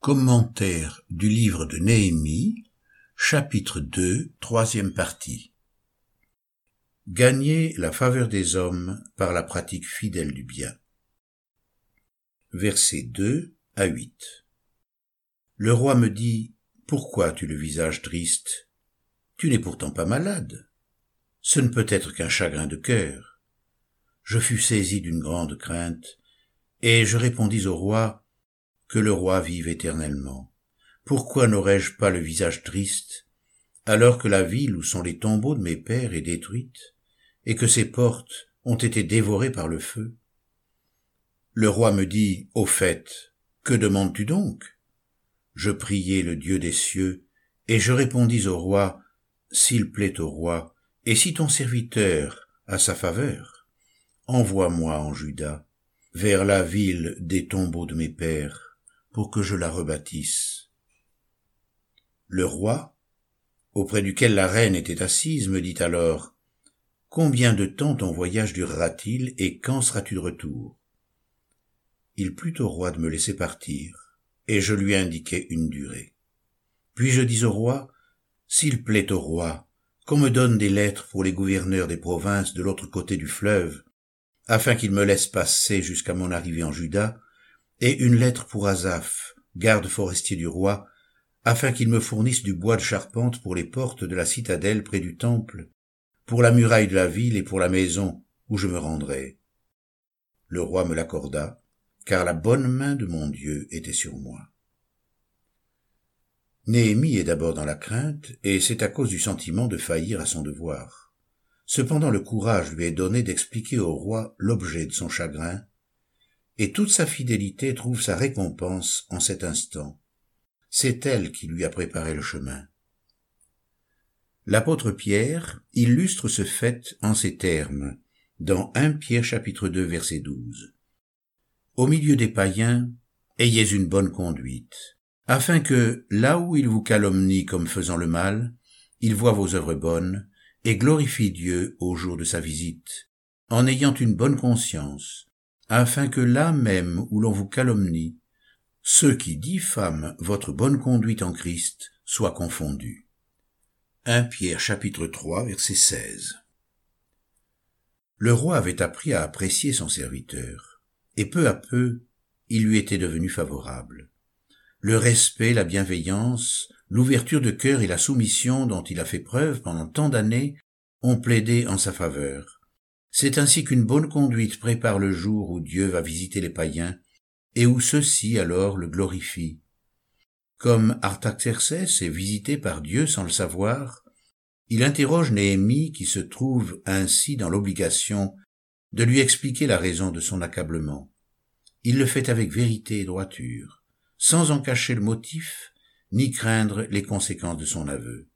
Commentaire du livre de Néhémie, chapitre 2, troisième partie. Gagner la faveur des hommes par la pratique fidèle du bien. Versets 2 à 8. Le roi me dit, Pourquoi tu le visage triste? Tu n'es pourtant pas malade. Ce ne peut être qu'un chagrin de cœur. Je fus saisi d'une grande crainte, et je répondis au roi, Que le roi vive éternellement. Pourquoi n'aurais-je pas le visage triste, alors que la ville où sont les tombeaux de mes pères est détruite, et que ses portes ont été dévorées par le feu? Le roi me dit, Au fait, que demandes-tu donc? Je priai le Dieu des cieux, et je répondis au roi, S'il plaît au roi, et si ton serviteur a sa faveur, envoie-moi en Juda, vers la ville des tombeaux de mes pères, pour que je la rebâtisse. Le roi, auprès duquel la reine était assise, me dit alors, Combien de temps ton voyage durera-t-il et quand seras-tu de retour? Il plut au roi de me laisser partir, et je lui indiquai une durée. Puis je dis au roi, S'il plaît au roi, qu'on me donne des lettres pour les gouverneurs des provinces de l'autre côté du fleuve, afin qu'il me laisse passer jusqu'à mon arrivée en Juda, et une lettre pour Azaph, garde forestier du roi, afin qu'il me fournisse du bois de charpente pour les portes de la citadelle près du temple, pour la muraille de la ville et pour la maison où je me rendrai. Le roi me l'accorda, car la bonne main de mon Dieu était sur moi. Néhémie est d'abord dans la crainte, et c'est à cause du sentiment de faillir à son devoir. Cependant le courage lui est donné d'expliquer au roi l'objet de son chagrin, et toute sa fidélité trouve sa récompense en cet instant. C'est elle qui lui a préparé le chemin. L'apôtre Pierre illustre ce fait en ces termes, dans 1 Pierre chapitre 2 verset 12. Au milieu des païens, ayez une bonne conduite, afin que, là où il vous calomnie comme faisant le mal, il voit vos œuvres bonnes, et glorifie Dieu au jour de sa visite, en ayant une bonne conscience, afin que là même où l'on vous calomnie, ceux qui diffament votre bonne conduite en Christ soient confondus. 1 Pierre chapitre 3 verset 16 Le roi avait appris à apprécier son serviteur, et peu à peu, il lui était devenu favorable le respect, la bienveillance, l'ouverture de cœur et la soumission dont il a fait preuve pendant tant d'années ont plaidé en sa faveur. C'est ainsi qu'une bonne conduite prépare le jour où Dieu va visiter les païens et où ceux-ci alors le glorifient. Comme Artaxerxès est visité par Dieu sans le savoir, il interroge Néhémie qui se trouve ainsi dans l'obligation de lui expliquer la raison de son accablement. Il le fait avec vérité et droiture sans en cacher le motif, ni craindre les conséquences de son aveu.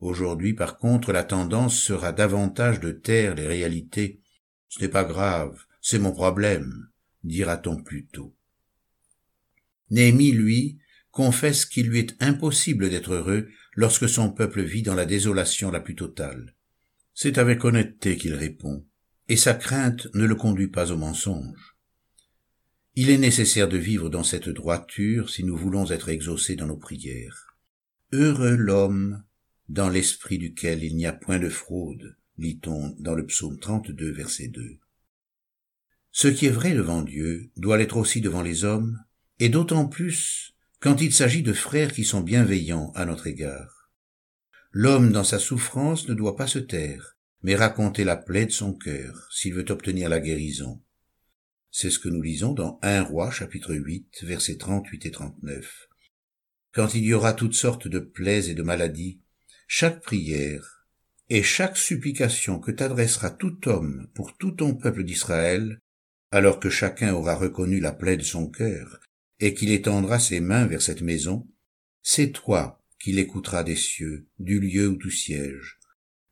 Aujourd'hui, par contre, la tendance sera davantage de taire les réalités. Ce n'est pas grave, c'est mon problème, dira-t-on plutôt. Néhémie, lui, confesse qu'il lui est impossible d'être heureux lorsque son peuple vit dans la désolation la plus totale. C'est avec honnêteté qu'il répond, et sa crainte ne le conduit pas au mensonge. Il est nécessaire de vivre dans cette droiture si nous voulons être exaucés dans nos prières. Heureux l'homme dans l'esprit duquel il n'y a point de fraude, lit-on dans le psaume 32, verset 2. Ce qui est vrai devant Dieu doit l'être aussi devant les hommes, et d'autant plus quand il s'agit de frères qui sont bienveillants à notre égard. L'homme dans sa souffrance ne doit pas se taire, mais raconter la plaie de son cœur s'il veut obtenir la guérison. C'est ce que nous lisons dans 1 roi chapitre 8 versets 38 et 39. Quand il y aura toutes sortes de plaies et de maladies, chaque prière et chaque supplication que t'adressera tout homme pour tout ton peuple d'Israël, alors que chacun aura reconnu la plaie de son cœur et qu'il étendra ses mains vers cette maison, c'est toi qui l'écouteras des cieux, du lieu où tu sièges.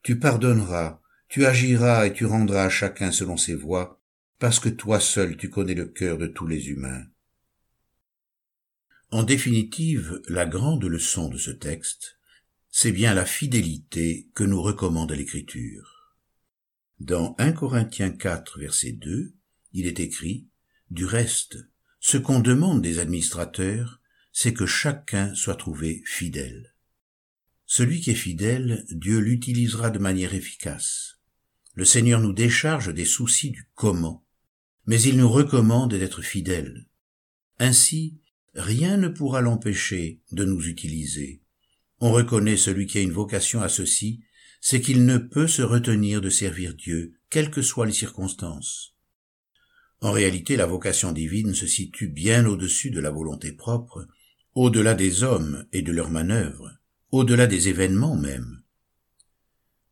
Tu pardonneras, tu agiras et tu rendras à chacun selon ses voies, parce que toi seul tu connais le cœur de tous les humains. En définitive, la grande leçon de ce texte, c'est bien la fidélité que nous recommande l'Écriture. Dans 1 Corinthiens 4, verset 2, il est écrit, Du reste, ce qu'on demande des administrateurs, c'est que chacun soit trouvé fidèle. Celui qui est fidèle, Dieu l'utilisera de manière efficace. Le Seigneur nous décharge des soucis du comment, mais il nous recommande d'être fidèles. Ainsi, rien ne pourra l'empêcher de nous utiliser. On reconnaît celui qui a une vocation à ceci, c'est qu'il ne peut se retenir de servir Dieu, quelles que soient les circonstances. En réalité, la vocation divine se situe bien au-dessus de la volonté propre, au-delà des hommes et de leurs manœuvres, au-delà des événements même.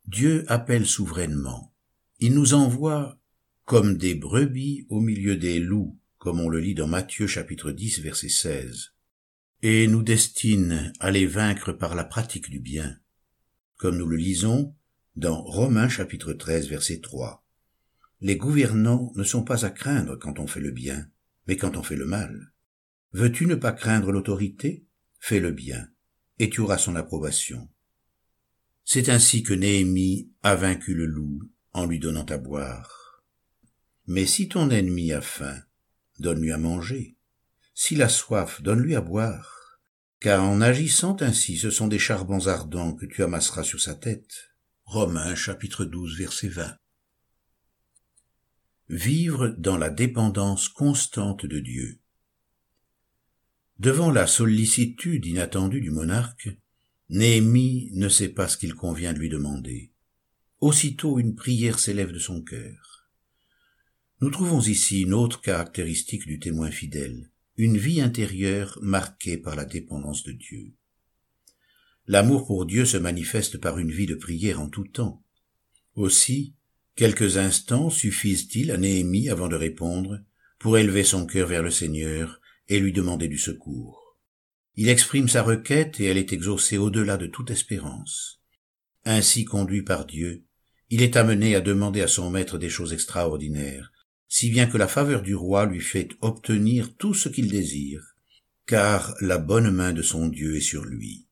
Dieu appelle souverainement. Il nous envoie comme des brebis au milieu des loups, comme on le lit dans Matthieu chapitre 10 verset 16, et nous destine à les vaincre par la pratique du bien, comme nous le lisons dans Romains chapitre 13 verset 3. Les gouvernants ne sont pas à craindre quand on fait le bien, mais quand on fait le mal. Veux-tu ne pas craindre l'autorité? Fais le bien, et tu auras son approbation. C'est ainsi que Néhémie a vaincu le loup en lui donnant à boire. Mais si ton ennemi a faim, donne-lui à manger. S'il a soif, donne-lui à boire. Car en agissant ainsi, ce sont des charbons ardents que tu amasseras sur sa tête. Romains chapitre 12 verset 20. Vivre dans la dépendance constante de Dieu. Devant la sollicitude inattendue du monarque, Néhémie ne sait pas ce qu'il convient de lui demander. Aussitôt une prière s'élève de son cœur. Nous trouvons ici une autre caractéristique du témoin fidèle, une vie intérieure marquée par la dépendance de Dieu. L'amour pour Dieu se manifeste par une vie de prière en tout temps. Aussi, Quelques instants suffisent-ils à Néhémie avant de répondre, pour élever son cœur vers le Seigneur et lui demander du secours. Il exprime sa requête et elle est exaucée au-delà de toute espérance. Ainsi conduit par Dieu, il est amené à demander à son maître des choses extraordinaires, si bien que la faveur du roi lui fait obtenir tout ce qu'il désire, car la bonne main de son Dieu est sur lui.